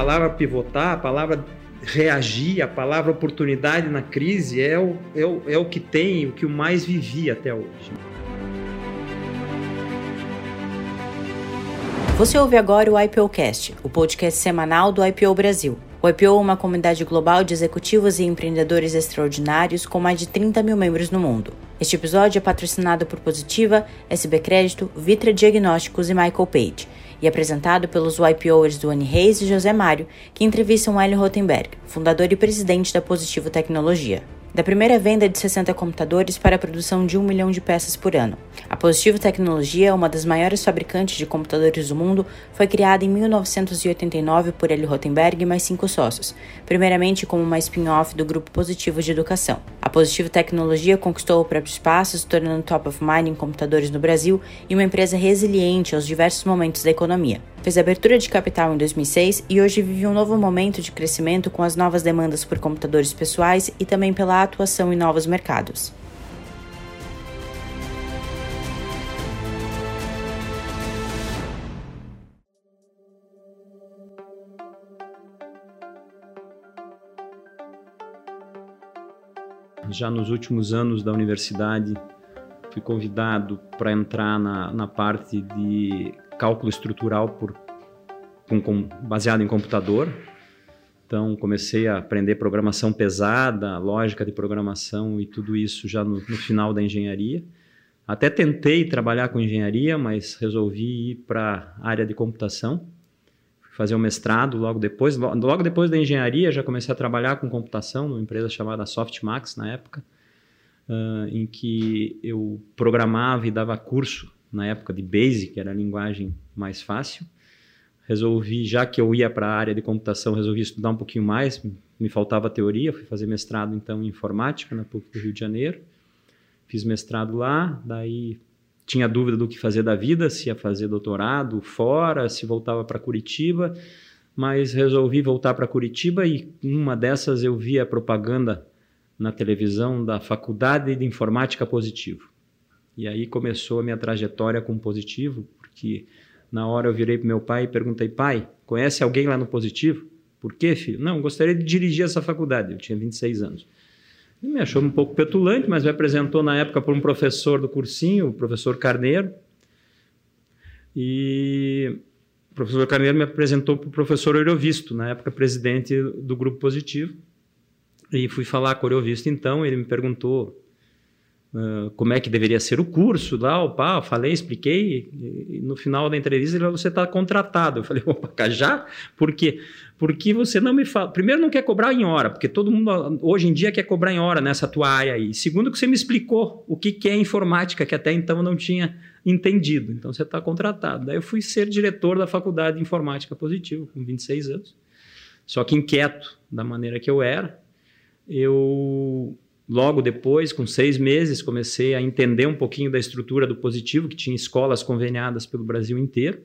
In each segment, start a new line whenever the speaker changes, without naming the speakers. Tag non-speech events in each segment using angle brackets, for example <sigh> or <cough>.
palavra pivotar, a palavra reagir, a palavra oportunidade na crise é o, é o, é o que tem, o que eu mais vivi até hoje.
Você ouve agora o IPOcast, o podcast semanal do IPO Brasil. O IPO é uma comunidade global de executivos e empreendedores extraordinários com mais de 30 mil membros no mundo. Este episódio é patrocinado por Positiva, SB Crédito, Vitra Diagnósticos e Michael Page e apresentado pelos YPOers Duane Reis e José Mário, que entrevistam Hélio Rotenberg, fundador e presidente da Positivo Tecnologia da primeira venda de 60 computadores para a produção de 1 milhão de peças por ano. A Positivo Tecnologia, uma das maiores fabricantes de computadores do mundo, foi criada em 1989 por Eli Rotenberg e mais cinco sócios, primeiramente como uma spin-off do Grupo Positivo de Educação. A Positivo Tecnologia conquistou o próprio espaço, se tornando top of mind em computadores no Brasil e uma empresa resiliente aos diversos momentos da economia. Fez abertura de capital em 2006 e hoje vive um novo momento de crescimento com as novas demandas por computadores pessoais e também pela atuação em novos mercados.
Já nos últimos anos da universidade, fui convidado para entrar na, na parte de cálculo estrutural por, com, baseado em computador. Então, comecei a aprender programação pesada, lógica de programação e tudo isso já no, no final da engenharia. Até tentei trabalhar com engenharia, mas resolvi ir para a área de computação. Fui fazer um mestrado logo depois. Logo depois da engenharia, já comecei a trabalhar com computação numa empresa chamada Softmax, na época, uh, em que eu programava e dava curso na época de Basic, que era a linguagem mais fácil. Resolvi, já que eu ia para a área de computação, resolvi estudar um pouquinho mais, me faltava teoria, fui fazer mestrado então em informática na PUC do Rio de Janeiro. Fiz mestrado lá, daí tinha dúvida do que fazer da vida, se ia fazer doutorado fora, se voltava para Curitiba, mas resolvi voltar para Curitiba e uma dessas eu vi a propaganda na televisão da Faculdade de Informática Positivo. E aí começou a minha trajetória com positivo, porque na hora eu virei para meu pai e perguntei: pai, conhece alguém lá no positivo? Por quê, filho? Não, gostaria de dirigir essa faculdade. Eu tinha 26 anos. Ele me achou um pouco petulante, mas me apresentou na época por um professor do cursinho, o professor Carneiro. E o professor Carneiro me apresentou para o professor Eurovisto, na época presidente do Grupo Positivo. E fui falar com o Eurovisto então, ele me perguntou Uh, como é que deveria ser o curso lá, opa, falei, expliquei, e, e no final da entrevista ele falou, você está contratado. Eu falei, <laughs> opa, já? Por quê? Porque você não me fala. Primeiro, não quer cobrar em hora, porque todo mundo hoje em dia quer cobrar em hora nessa tua área aí. Segundo, que você me explicou o que, que é informática, que até então eu não tinha entendido. Então você está contratado. Daí eu fui ser diretor da faculdade de informática positivo, com 26 anos. Só que inquieto da maneira que eu era, eu Logo depois, com seis meses, comecei a entender um pouquinho da estrutura do positivo, que tinha escolas conveniadas pelo Brasil inteiro.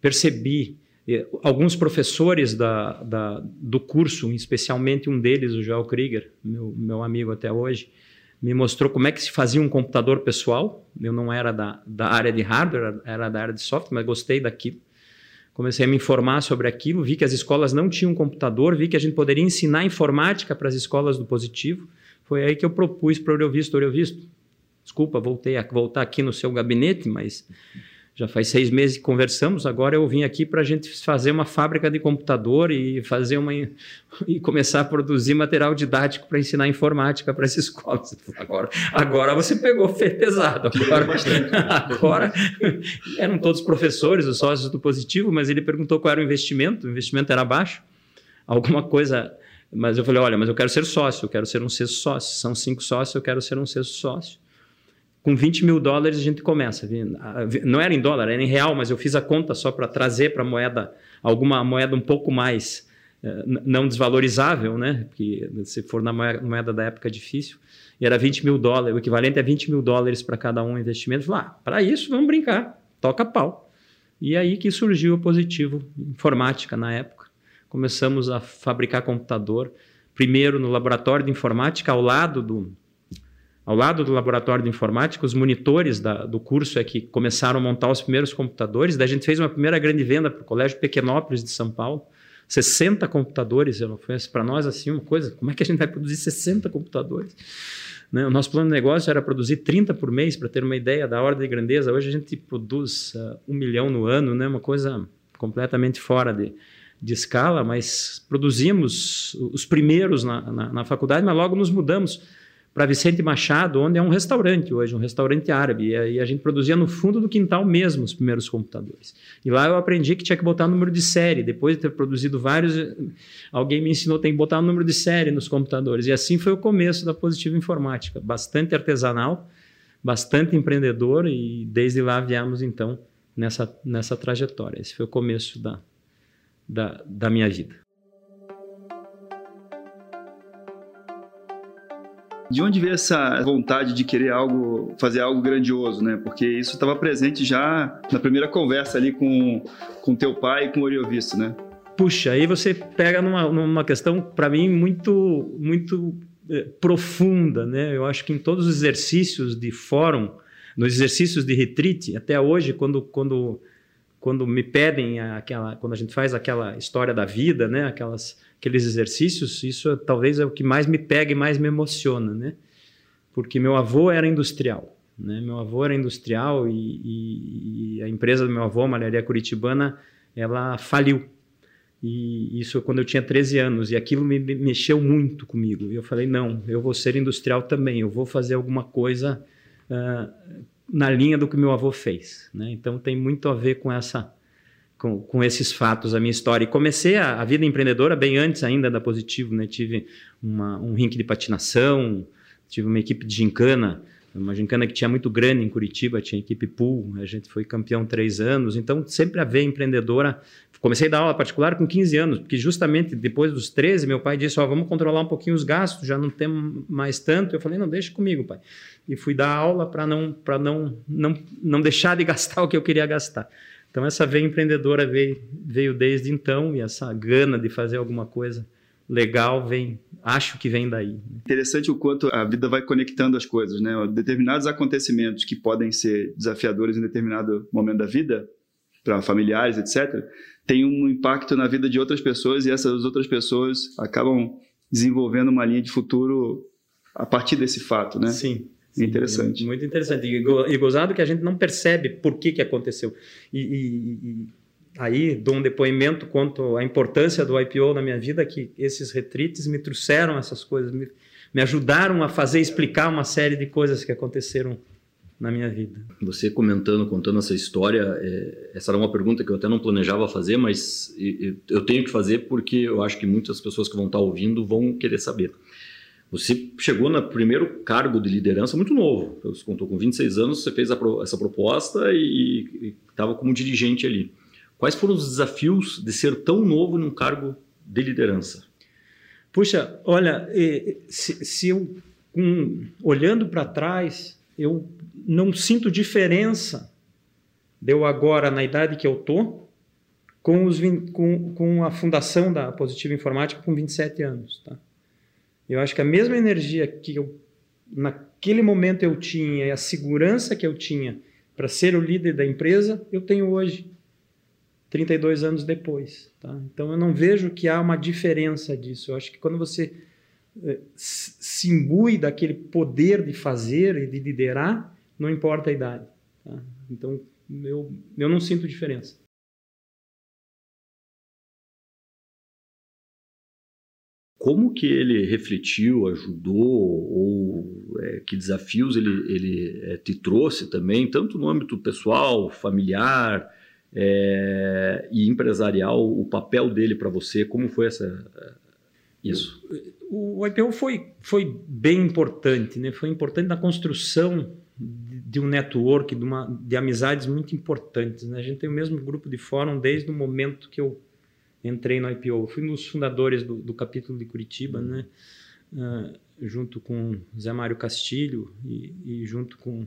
Percebi eh, alguns professores da, da, do curso, especialmente um deles, o Joel Krieger, meu, meu amigo até hoje, me mostrou como é que se fazia um computador pessoal. Eu não era da, da área de hardware, era da área de software, mas gostei daquilo. Comecei a me informar sobre aquilo, vi que as escolas não tinham computador, vi que a gente poderia ensinar informática para as escolas do positivo foi aí que eu propus para o Eurovisto, Eurovisto, desculpa, voltei a voltar aqui no seu gabinete, mas já faz seis meses que conversamos, agora eu vim aqui para a gente fazer uma fábrica de computador e fazer uma <laughs> e começar a produzir material didático para ensinar informática para as <laughs> escolas. Agora, agora você pegou pesado. Agora, <laughs> agora eram todos professores, os sócios do Positivo, mas ele perguntou qual era o investimento, o investimento era baixo, alguma coisa mas eu falei, olha, mas eu quero ser sócio, eu quero ser um sexto sócio. São cinco sócios, eu quero ser um sexto sócio. Com 20 mil dólares a gente começa. Não era em dólar, era em real, mas eu fiz a conta só para trazer para a moeda, alguma moeda um pouco mais eh, não desvalorizável, né? Porque se for na moeda da época difícil. E era 20 mil dólares, o equivalente a 20 mil dólares para cada um investimento. Falei, ah, para isso vamos brincar, toca pau. E aí que surgiu o Positivo Informática na época começamos a fabricar computador, primeiro no laboratório de informática, ao lado do, ao lado do laboratório de informática, os monitores da, do curso é que começaram a montar os primeiros computadores. Daí a gente fez uma primeira grande venda para o Colégio Pequenópolis de São Paulo, 60 computadores, eu não foi para nós assim uma coisa, como é que a gente vai produzir 60 computadores? Né? O nosso plano de negócio era produzir 30 por mês, para ter uma ideia da ordem de grandeza. Hoje a gente produz uh, um milhão no ano, né? uma coisa completamente fora de, de escala, mas produzimos os primeiros na, na, na faculdade, mas logo nos mudamos para Vicente Machado, onde é um restaurante hoje, um restaurante árabe. E a gente produzia no fundo do quintal mesmo os primeiros computadores. E lá eu aprendi que tinha que botar número de série. Depois de ter produzido vários, alguém me ensinou tem que botar o número de série nos computadores. E assim foi o começo da Positiva Informática. Bastante artesanal, bastante empreendedor e desde lá viemos então nessa, nessa trajetória. Esse foi o começo da, da, da minha vida.
De onde veio essa vontade de querer algo, fazer algo grandioso, né? Porque isso estava presente já na primeira conversa ali com, com teu pai e com o Oriovisto, né?
Puxa, aí você pega numa, numa questão, para mim, muito, muito eh, profunda, né? Eu acho que em todos os exercícios de fórum, nos exercícios de retreat, até hoje, quando, quando, quando me pedem aquela, quando a gente faz aquela história da vida, né? Aquelas aqueles exercícios, isso é, talvez é o que mais me pega e mais me emociona, né? Porque meu avô era industrial, né? Meu avô era industrial e, e, e a empresa do meu avô, a Malharia Curitibana, ela faliu. E isso quando eu tinha 13 anos, e aquilo me mexeu muito comigo. E eu falei: não, eu vou ser industrial também, eu vou fazer alguma coisa uh, na linha do que meu avô fez. Né? Então tem muito a ver com essa com, com esses fatos a minha história. E comecei a, a, vida empreendedora bem antes ainda da Positivo, né? Tive uma, um rink de patinação, tive uma equipe de gincana, uma gincana que tinha muito grande em Curitiba, tinha equipe pool, a gente foi campeão três anos, então sempre a ver empreendedora. Comecei a dar aula particular com 15 anos, porque justamente depois dos 13, meu pai disse, ó, oh, vamos controlar um pouquinho os gastos, já não temos mais tanto. Eu falei, não, deixa comigo, pai. E fui dar aula para não, não, não, não deixar de <laughs> gastar o que eu queria gastar. Então essa veia empreendedora veio, veio desde então e essa gana de fazer alguma coisa legal vem, acho que vem daí.
Interessante o quanto a vida vai conectando as coisas, né? Determinados acontecimentos que podem ser desafiadores em determinado momento da vida, para familiares, etc., tem um impacto na vida de outras pessoas e essas outras pessoas acabam desenvolvendo uma linha de futuro a partir desse fato, né?
Sim.
Sim, interessante.
Muito interessante. E, gozado que a gente não percebe por que, que aconteceu. E, e, e, aí dou um depoimento quanto à importância do IPO na minha vida, que esses retreats me trouxeram essas coisas, me, me ajudaram a fazer explicar uma série de coisas que aconteceram na minha vida.
Você comentando, contando essa história, é, essa era uma pergunta que eu até não planejava fazer, mas eu tenho que fazer porque eu acho que muitas pessoas que vão estar ouvindo vão querer saber. Você chegou no primeiro cargo de liderança muito novo. Você contou com 26 anos, você fez essa proposta e estava como dirigente ali. Quais foram os desafios de ser tão novo num cargo de liderança?
Puxa, olha, se, se eu, um, olhando para trás, eu não sinto diferença de eu agora, na idade que eu tô, com, os, com, com a fundação da Positiva Informática com 27 anos. Tá? Eu acho que a mesma energia que eu, naquele momento eu tinha e a segurança que eu tinha para ser o líder da empresa, eu tenho hoje, 32 anos depois. Tá? Então eu não vejo que há uma diferença disso. Eu acho que quando você eh, se imbui daquele poder de fazer e de liderar, não importa a idade. Tá? Então eu, eu não sinto diferença.
como que ele refletiu, ajudou, ou é, que desafios ele, ele é, te trouxe também, tanto no âmbito pessoal, familiar é, e empresarial, o papel dele para você, como foi essa, é, isso?
O IPO foi, foi bem importante, né? foi importante na construção de, um network, de, uma, de amizades muito importantes. Né? A gente tem o mesmo grupo de fórum desde o momento que eu entrei no IPO. Fui um dos fundadores do, do capítulo de Curitiba, né? Uh, junto com Zé Mário Castilho e, e, junto com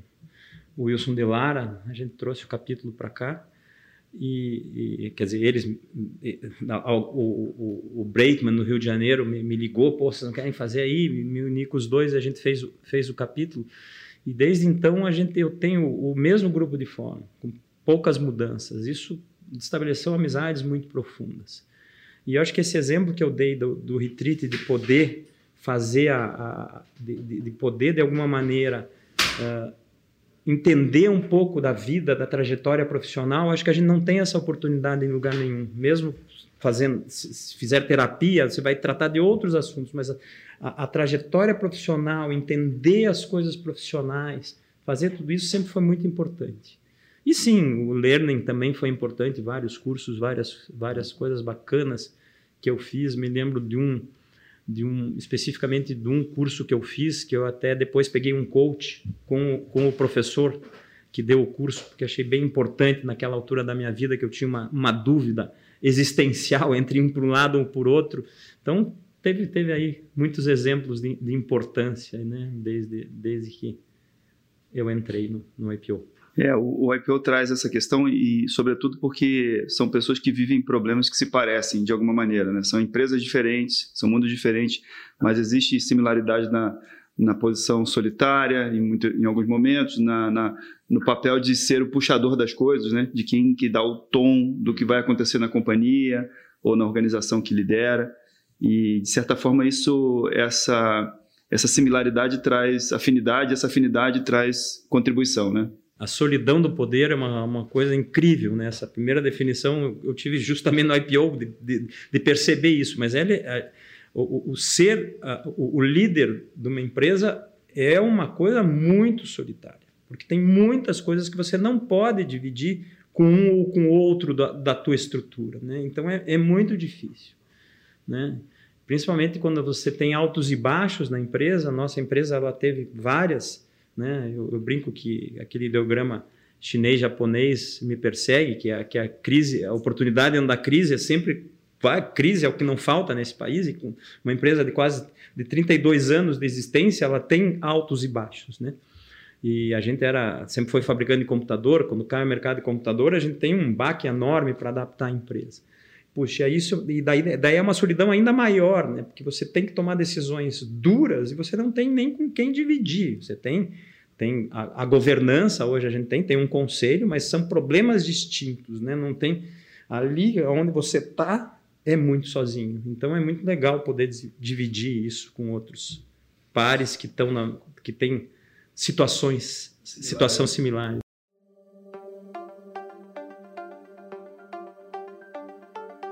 o Wilson de Lara, a gente trouxe o capítulo para cá. E, e, quer dizer, eles, o, o, o Breitman no Rio de Janeiro me, me ligou, pô, vocês não querem fazer aí? Me uni com os dois, a gente fez, fez o capítulo. E desde então a gente, eu tenho o mesmo grupo de fórum, com poucas mudanças. Isso estabeleceu amizades muito profundas. E eu acho que esse exemplo que eu dei do, do retreat de poder fazer a, a de, de, poder de alguma maneira uh, entender um pouco da vida, da trajetória profissional, acho que a gente não tem essa oportunidade em lugar nenhum. Mesmo fazendo, se fizer terapia, você vai tratar de outros assuntos, mas a, a, trajetória profissional, entender as coisas profissionais, fazer tudo isso sempre foi muito importante. E sim, o learning também foi importante, vários cursos, várias, várias coisas bacanas que eu fiz. Me lembro de um, de um especificamente de um curso que eu fiz, que eu até depois peguei um coach com, com o professor que deu o curso, porque achei bem importante naquela altura da minha vida que eu tinha uma, uma dúvida existencial <laughs> entre um por um lado ou por outro. Então, teve, teve aí muitos exemplos de, de importância, né? desde, desde que eu entrei no, no IPO.
É, o, o, IPO traz essa questão e, sobretudo, porque são pessoas que vivem problemas que se parecem de alguma maneira, né? São empresas diferentes, são mundos diferentes, mas existe similaridade na, na posição solitária, em, muito, em alguns momentos, na, na, no papel de ser o puxador das coisas, né? De quem que dá o tom do que vai acontecer na companhia ou na organização que lidera. E, de certa forma, isso, essa, essa similaridade traz afinidade, essa afinidade traz contribuição, né?
A solidão do poder é uma, uma coisa incrível, né? Essa primeira definição eu tive justamente no IPO de, de, de perceber isso, mas ele, é, o, o, ser a, o, o líder de uma empresa é uma coisa muito solitária, porque tem muitas coisas que você não pode dividir com um ou com outro da, da tua estrutura, né? Então é, é muito difícil, né? Principalmente quando você tem altos e baixos na empresa. Nossa empresa ela teve várias né? Eu, eu brinco que aquele ideograma chinês-japonês me persegue, que a, que a crise, a oportunidade da crise é sempre crise é o que não falta nesse país e com uma empresa de quase de 32 anos de existência, ela tem altos e baixos, né? E a gente era sempre foi fabricante de computador, quando cai o mercado de computador, a gente tem um baque enorme para adaptar a empresa. Puxa, isso e daí, daí é uma solidão ainda maior, né? Porque você tem que tomar decisões duras e você não tem nem com quem dividir. Você tem tem a, a, governança hoje a gente tem tem um conselho mas são problemas distintos né não tem ali onde você está é muito sozinho então é muito legal poder dividir isso com outros pares que estão que têm situações situação similar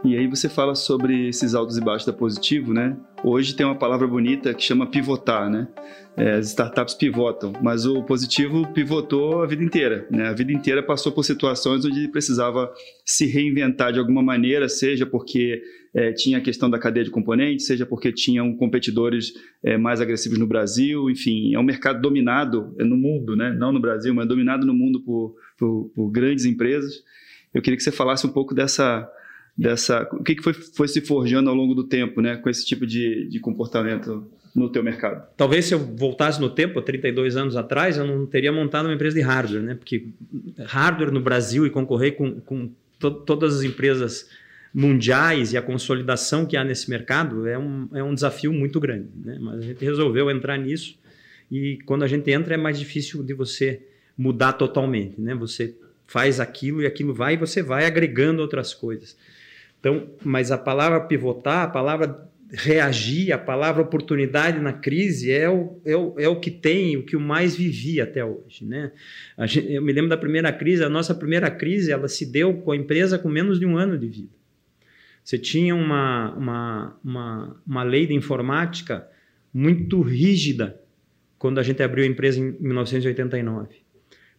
E aí você fala sobre esses altos e baixos da Positivo, né? Hoje tem uma palavra bonita que chama pivotar, né? É, as startups pivotam, mas o Positivo pivotou a vida inteira, né? A vida inteira passou por situações onde precisava se reinventar de alguma maneira, seja porque é, tinha a questão da cadeia de componentes, seja porque tinham competidores é, mais agressivos no Brasil, enfim, é um mercado dominado no mundo, né? Não no Brasil, mas dominado no mundo por, por, por grandes empresas. Eu queria que você falasse um pouco dessa dessa o que, foi, foi se forjando ao longo do tempo, né, com esse tipo de, de comportamento no teu mercado?
Talvez se eu voltasse no tempo, 32 anos atrás, eu não teria montado uma empresa de hardware, né? Porque hardware no Brasil e concorrer com, com to todas as empresas mundiais e a consolidação que há nesse mercado é um, é um desafio muito grande, né? Mas a gente resolveu entrar nisso e quando a gente entra é mais difícil de você mudar totalmente, né? Você faz aquilo e aquilo vai e você vai agregando outras coisas. Então, mas a palavra pivotar, a palavra reagir, a palavra oportunidade na crise é o, é o, é o que tem, o que eu mais vivi até hoje. Né? Gente, eu me lembro da primeira crise, a nossa primeira crise ela se deu com a empresa com menos de um ano de vida. Você tinha uma, uma, uma, uma lei de informática muito rígida quando a gente abriu a empresa em 1989.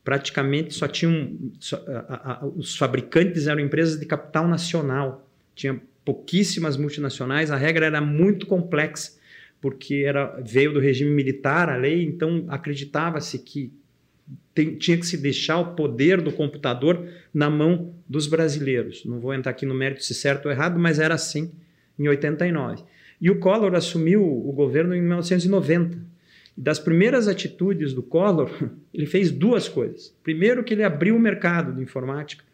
Praticamente só tinham. Só, a, a, os fabricantes eram empresas de capital nacional tinha pouquíssimas multinacionais, a regra era muito complexa, porque era, veio do regime militar a lei, então acreditava-se que tem, tinha que se deixar o poder do computador na mão dos brasileiros. Não vou entrar aqui no mérito se certo ou errado, mas era assim em 89. E o Collor assumiu o governo em 1990. E das primeiras atitudes do Collor, <laughs> ele fez duas coisas. Primeiro, que ele abriu o mercado de informática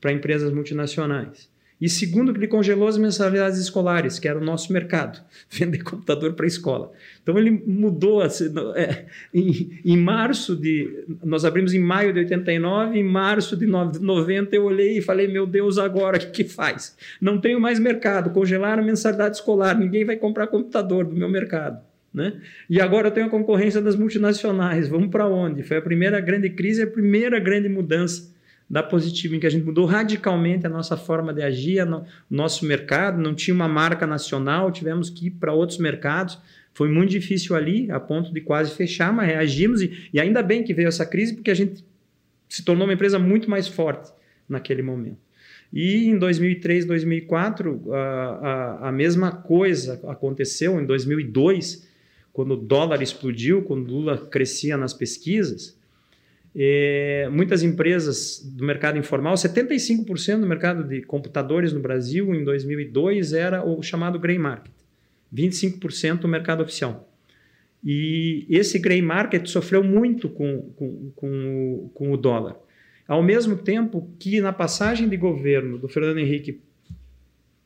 para empresas multinacionais. E segundo, que ele congelou as mensalidades escolares, que era o nosso mercado, <laughs> vender computador para a escola. Então ele mudou. Assim, é, em, em, março de. Nós abrimos em maio de 89, em março de 90 eu olhei e falei: meu Deus, agora o <laughs> que, que faz? Não tenho mais mercado, congelaram a mensalidade escolar, ninguém vai comprar computador do meu mercado. Né? E agora eu tenho a concorrência das multinacionais, vamos para onde? Foi a primeira grande crise, a primeira grande mudança da Positivo, em que a gente mudou radicalmente a nossa forma de agir, o nosso mercado, não tinha uma marca nacional, tivemos que ir para outros mercados. Foi muito difícil ali, a ponto de quase fechar, mas reagimos e, e ainda bem que veio essa crise, porque a gente se tornou uma empresa muito mais forte naquele momento. E em 2003, 2004, a, a, a mesma coisa aconteceu em 2002, quando o dólar explodiu, quando Lula crescia nas pesquisas, é, muitas empresas do mercado informal, 75% do mercado de computadores no Brasil em 2002 era o chamado grey market, 25% do mercado oficial. E esse grey market sofreu muito com, com, com, com o dólar. Ao mesmo tempo que na passagem de governo do Fernando Henrique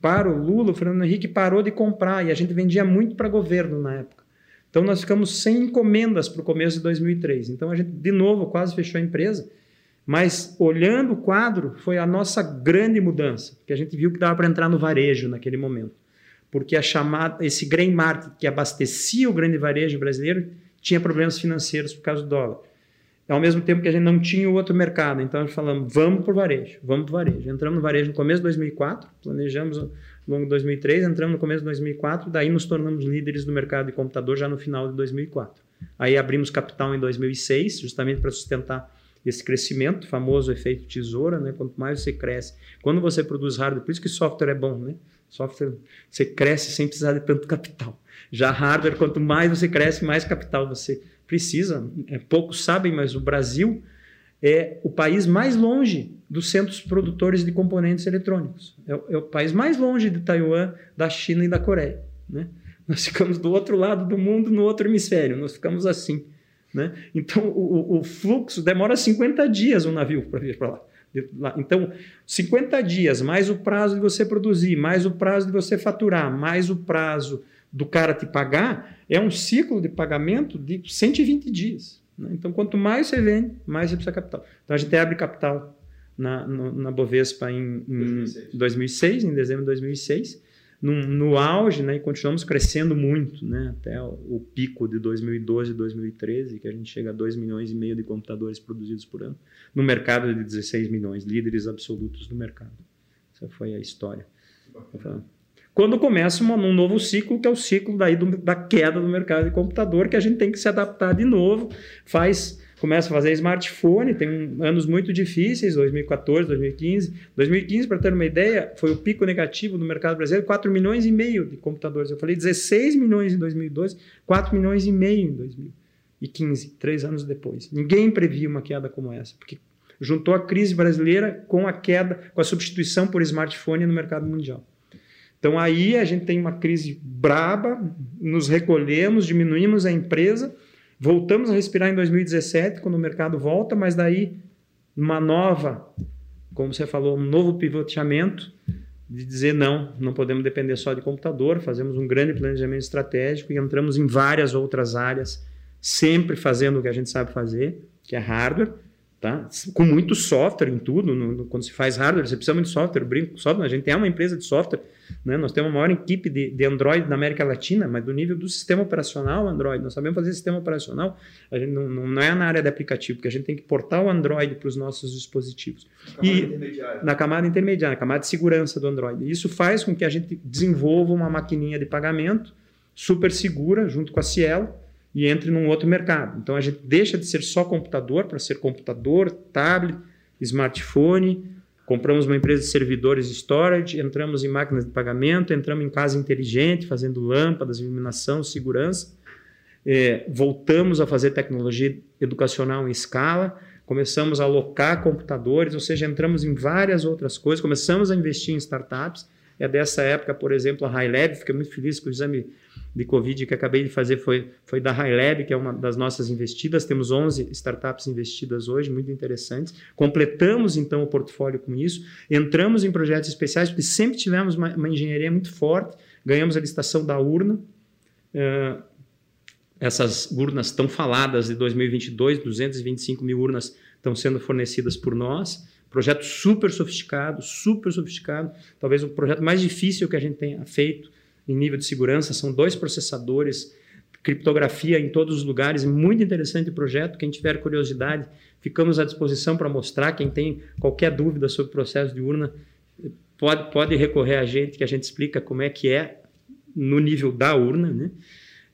para o Lula, o Fernando Henrique parou de comprar e a gente vendia muito para governo na época. Então nós ficamos sem encomendas para o começo de 2003. Então a gente, de novo, quase fechou a empresa. Mas olhando o quadro, foi a nossa grande mudança, que a gente viu que dava para entrar no varejo naquele momento. Porque a chamada, esse grain market que abastecia o grande varejo brasileiro tinha problemas financeiros por causa do dólar. Ao mesmo tempo que a gente não tinha o outro mercado. Então, falamos, vamos para o varejo, vamos para o varejo. Entramos no varejo no começo de 2004, planejamos longo de 2003, entramos no começo de 2004, daí nos tornamos líderes do mercado de computador já no final de 2004. Aí abrimos capital em 2006, justamente para sustentar esse crescimento, famoso efeito tesoura, né? Quanto mais você cresce, quando você produz hardware, por isso que software é bom, né? Software você cresce sem precisar de tanto capital. Já hardware, quanto mais você cresce, mais capital você precisa. É, poucos sabem, mas o Brasil é o país mais longe dos centros produtores de componentes eletrônicos. É, é, o país mais longe de Taiwan, da China e da Coreia. Né? Nós ficamos do outro lado do mundo, no outro hemisfério. Nós ficamos assim. Né? Então, o, o fluxo demora 50 dias um navio para vir para lá. Então, 50 dias, mais o prazo de você produzir, mais o prazo de você faturar, mais o prazo do cara te pagar, é um ciclo de pagamento de 120 dias. Né? Então, quanto mais você vende, mais você precisa de capital. Então, a gente abre capital na, no, na Bovespa em, em 2006. 2006. em dezembro de 2006, no, no auge, né, e continuamos crescendo muito, né, até o, o, pico de 2012 e 2013, que a gente chega a 2 milhões e meio de computadores produzidos por ano, no mercado de 16 milhões, líderes absolutos do mercado. Essa foi a história. Então, quando começa uma, um novo ciclo, que é o ciclo daí do, da queda do mercado de computador, que a gente tem que se adaptar de novo, faz começa a fazer smartphone, tem um, anos muito difíceis, 2014, 2015. 2015, para ter uma ideia, foi o pico negativo do mercado brasileiro, 4 milhões e meio de computadores. Eu falei 16 milhões em 2012, 4 milhões e meio em 2015, três anos depois. Ninguém previa uma queda como essa, porque juntou a crise brasileira com a queda, com a substituição por smartphone no mercado mundial. Então aí a gente tem uma crise braba, nos recolhemos, diminuímos a empresa, voltamos a respirar em 2017, quando o mercado volta, mas daí uma nova, como você falou, um novo pivoteamento de dizer não, não podemos depender só de computador, fazemos um grande planejamento estratégico e entramos em várias outras áreas, sempre fazendo o que a gente sabe fazer, que é hardware, Tá? Com muito software em tudo. No, no, quando se faz hardware, você precisa muito de software. Brinco software. A gente é uma empresa de software. Né? Nós temos a maior equipe de, de Android na América Latina, mas do nível do sistema operacional Android. Nós sabemos fazer sistema operacional. A gente não, não, não é na área de aplicativo, porque a gente tem que portar o Android para os nossos dispositivos.
Na e
na camada intermediária, na camada de segurança do Android. Isso faz com que a gente desenvolva uma maquininha de pagamento super segura, junto com a Cielo, e entre num outro mercado. Então a gente deixa de ser só computador para ser computador, tablet, smartphone. Compramos uma empresa de servidores storage, entramos em máquinas de pagamento, entramos em casa inteligente, fazendo lâmpadas, iluminação, segurança. É, voltamos a fazer tecnologia educacional em escala, começamos a alocar computadores, ou seja, entramos em várias outras coisas, começamos a investir em startups é dessa época, por exemplo, a HighLab, fiquei muito feliz que o exame de Covid que acabei de fazer foi, foi da HighLab, que é uma das nossas investidas, temos 11 startups investidas hoje, muito interessantes, completamos então o portfólio com isso, entramos em projetos especiais, porque sempre tivemos uma, uma engenharia muito forte, ganhamos a licitação da urna, uh, essas urnas tão faladas de 2022, 225 mil urnas estão sendo fornecidas por nós, Projeto super sofisticado, super sofisticado. Talvez o projeto mais difícil que a gente tenha feito em nível de segurança. São dois processadores, criptografia em todos os lugares. Muito interessante o projeto. Quem tiver curiosidade, ficamos à disposição para mostrar. Quem tem qualquer dúvida sobre o processo de urna, pode, pode recorrer a gente, que a gente explica como é que é no nível da urna. Né?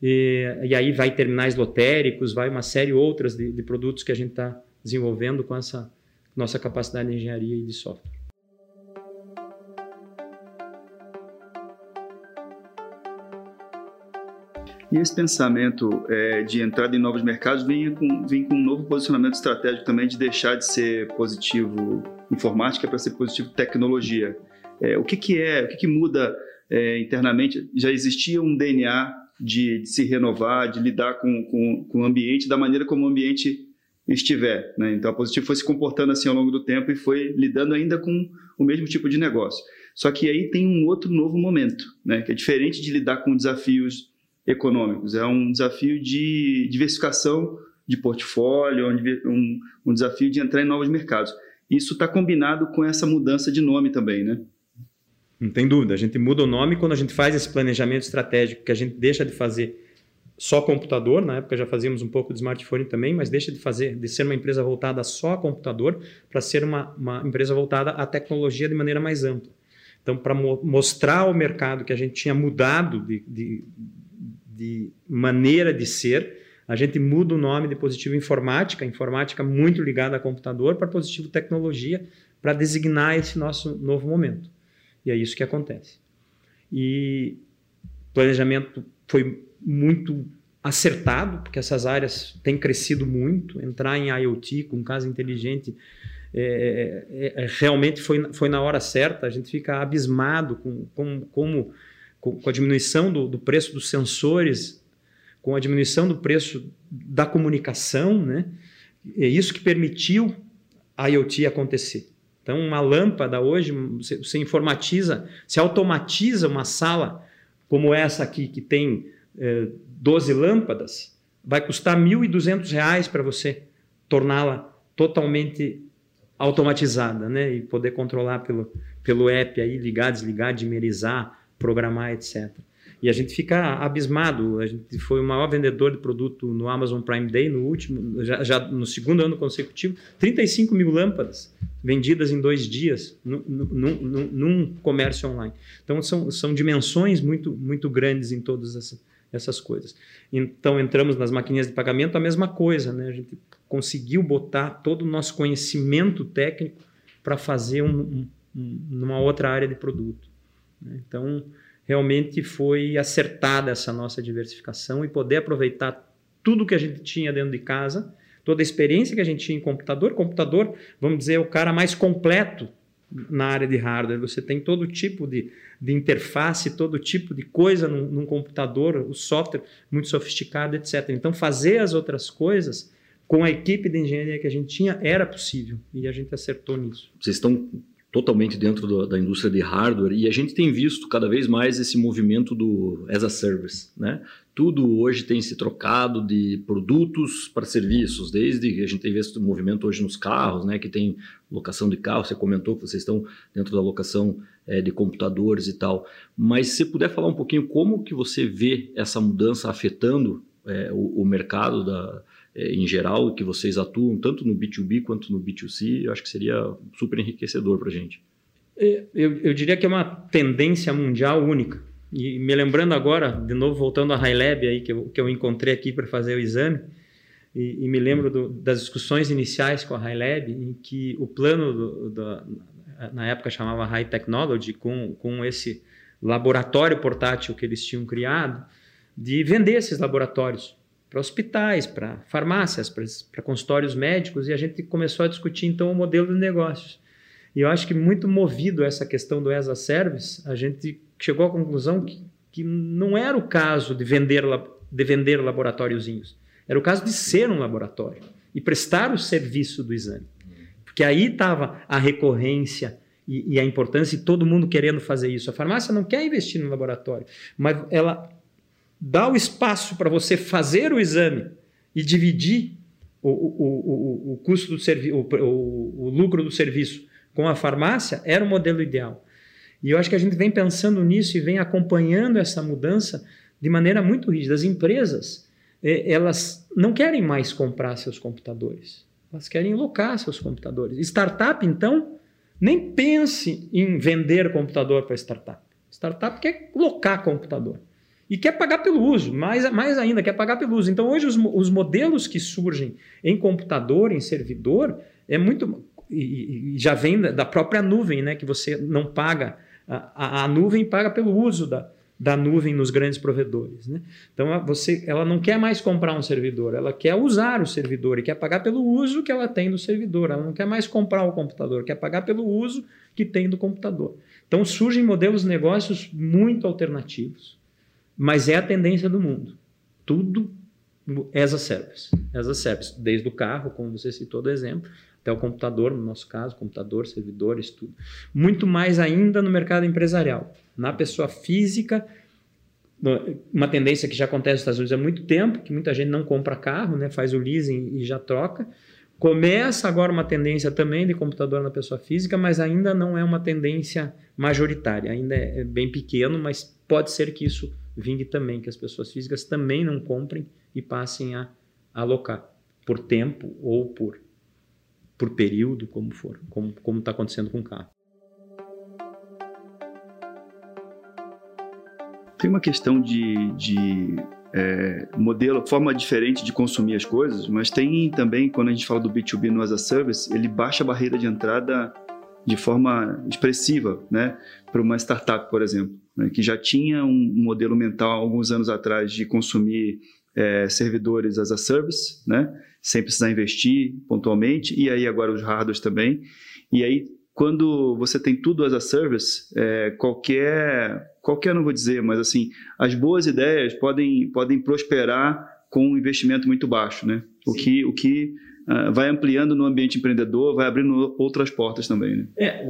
E, e aí vai terminais lotéricos, vai uma série outras de, de produtos que a gente está desenvolvendo com essa nossa capacidade de engenharia e de software.
E esse pensamento é, de entrada em novos mercados vem com, vem com um novo posicionamento estratégico também de deixar de ser positivo informática para ser positivo tecnologia. É, o que, que é, o que, que muda é, internamente? Já existia um DNA de, de, se renovar, de lidar com, com, com o ambiente da maneira como o ambiente estiver. Né? Então a Positivo foi se comportando assim ao longo do tempo e foi lidando ainda com o mesmo tipo de negócio. Só que aí tem um outro novo momento, né? que é diferente de lidar com desafios econômicos, é um desafio de diversificação de portfólio, um, um desafio de entrar em novos mercados. Isso está combinado com essa mudança de nome também, né?
Não tem dúvida. A gente muda o nome quando a gente faz esse planejamento estratégico, que a gente deixa de fazer só computador, na época já fazíamos um pouco de smartphone também, mas deixa de fazer, de ser uma empresa voltada só a computador para ser uma, uma empresa voltada à tecnologia de maneira mais ampla. Então, para mo mostrar ao mercado que a gente tinha mudado de, de, de, maneira de ser, a gente muda o nome de Positivo Informática, informática muito ligada a computador, para Positivo Tecnologia, para designar esse nosso novo momento. E é isso que acontece. E planejamento foi muito acertado, porque essas áreas têm crescido muito. Entrar em IoT com casa inteligente é, é, é, realmente foi, foi na hora certa. A gente fica abismado com, com, com, com a diminuição do, do preço dos sensores, com a diminuição do preço da comunicação. Né? É isso que permitiu a IoT acontecer. Então, uma lâmpada hoje, você informatiza, se automatiza uma sala como essa aqui, que tem 12 lâmpadas, vai custar R$ 1.200 para você torná-la totalmente automatizada, né? E poder controlar pelo, pelo app aí, ligar, desligar, dimerizar, programar, etc. E a gente fica abismado. A gente foi o maior vendedor de produto no Amazon Prime Day, no último, já, já no segundo ano consecutivo, 35 mil lâmpadas vendidas em dois dias num, num, num comércio online. Então são, são dimensões muito, muito grandes em todas essas essas coisas. Então entramos nas maquininhas de pagamento, a mesma coisa, né? A gente conseguiu botar todo o nosso conhecimento técnico para fazer um, um, um, numa outra área de produto. Né? Então realmente foi acertada essa nossa diversificação e poder aproveitar tudo que a gente tinha dentro de casa, toda a experiência que a gente tinha em computador. Computador, vamos dizer, é o cara mais completo na área de hardware. Você tem todo tipo de, de interface, todo tipo de coisa num, num, computador, o software muito sofisticado, etc. Então, fazer as outras coisas com a equipe de engenharia que a gente tinha era possível e a gente acertou nisso.
Vocês estão totalmente dentro do, da indústria de hardware e a gente tem visto cada vez mais esse movimento do as a service, né? Tudo hoje tem se trocado de produtos para serviços, desde a gente tem visto o movimento hoje nos carros, né? Que tem locação de carro, você comentou que vocês estão dentro da locação é, de computadores e tal. Mas se puder falar um pouquinho como que você vê essa mudança afetando é, o, o mercado da, é, em geral, que vocês atuam tanto no B2B quanto no B2C, eu acho que seria super enriquecedor para a gente.
É, eu, eu, diria que é uma tendência mundial única. E me lembrando agora, de novo voltando à HighLab aí que eu, que eu encontrei aqui para fazer o exame, e, e me lembro do, das discussões iniciais com a HighLab, em que o plano do, do, na época chamava High Technology, com, com esse laboratório portátil que eles tinham criado, de vender esses laboratórios para hospitais, para farmácias, para consultórios médicos, e a gente começou a discutir então o modelo de negócios. E eu acho que muito movido essa questão do ESA Service, a gente chegou à conclusão que, que não era o caso de vender, de vender laboratóriozinhos, era o caso de ser um laboratório e prestar o serviço do exame. Porque aí estava a recorrência e, e, a importância e todo mundo querendo fazer isso. A farmácia não quer investir no laboratório, mas ela dá o espaço para você fazer o exame e dividir o, o, o, o custo do serviço, o, lucro do serviço com a farmácia, era o modelo ideal. E eu acho que a gente vem pensando nisso e vem acompanhando essa mudança de maneira muito rígida. As empresas, é, elas não querem mais comprar seus computadores, elas querem locar seus computadores. Startup, então, nem pense em vender computador para startup. Startup quer locar computador e quer pagar pelo uso, mais, mais ainda, quer pagar pelo uso. Então, hoje, os, os modelos que surgem em computador, em servidor, é muito. E, e já vem da própria nuvem, né? Que você não paga. A, a nuvem paga pelo uso da, da nuvem nos grandes provedores. Né? Então, você, ela não quer mais comprar um servidor, ela quer usar o servidor e quer pagar pelo uso que ela tem do servidor. Ela não quer mais comprar o computador, quer pagar pelo uso que tem do computador. Então, surgem modelos de negócios muito alternativos. Mas é a tendência do mundo. Tudo as a service. As a service, desde o carro, como você citou do exemplo, até o computador, no nosso caso, computador, servidores, tudo. Muito mais ainda no mercado empresarial. Na pessoa física, uma tendência que já acontece nos Estados Unidos há muito tempo, que muita gente não compra carro, né, faz o leasing e já troca. Começa agora uma tendência também de computador na pessoa física, mas ainda não é uma tendência majoritária, ainda é bem pequeno, mas pode ser que isso vingue também, que as pessoas físicas também não comprem e passem a alocar por tempo ou por, por período, como for, como está acontecendo com o carro.
Tem uma questão de, de é, modelo, forma diferente de consumir as coisas, mas tem também, quando a gente fala do B2B no as a service, ele baixa a barreira de entrada de forma expressiva, né, para uma startup, por exemplo, né, que já tinha um modelo mental alguns anos atrás de consumir é, servidores as a service, né, sem precisar investir pontualmente, e aí agora os hardwares também, e aí quando você tem tudo as a service, é, qualquer, qualquer não vou dizer, mas assim, as boas ideias podem, podem prosperar com um investimento muito baixo, né? O que, o que uh, vai ampliando no ambiente empreendedor, vai abrindo outras portas também. Né?
É,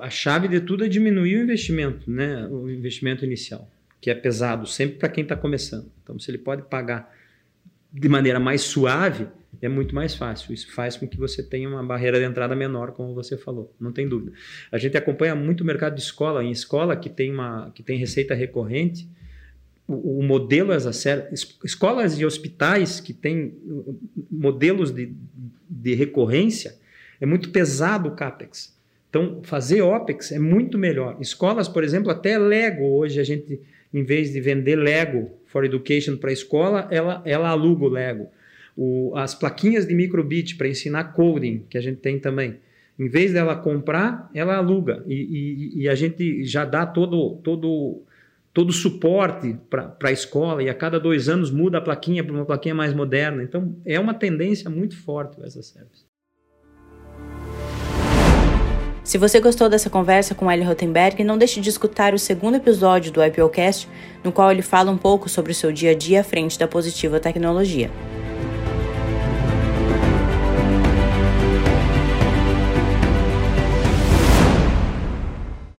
a chave de tudo é diminuir o investimento, né? O investimento inicial, que é pesado sempre para quem está começando. Então, se ele pode pagar de maneira mais suave, é muito mais fácil. Isso faz com que você tenha uma barreira de entrada menor, como você falou, não tem dúvida. A gente acompanha muito o mercado de escola. Em escola que tem, uma, que tem receita recorrente, o, o modelo as escolas e hospitais que têm modelos de, de recorrência, é muito pesado o CAPEX. Então, fazer OPEX é muito melhor. Escolas, por exemplo, até Lego, hoje a gente, em vez de vender Lego for Education para a escola, ela, ela aluga o Lego. O, as plaquinhas de microbit para ensinar coding, que a gente tem também. Em vez dela comprar, ela aluga. E, e, e a gente já dá todo, todo todo o suporte para a escola e a cada dois anos muda a plaquinha para uma plaquinha mais moderna. Então, é uma tendência muito forte essa service.
Se você gostou dessa conversa com Eli Rotenberg, não deixe de escutar o segundo episódio do IPOcast, no qual ele fala um pouco sobre o seu dia a dia à frente da Positiva Tecnologia.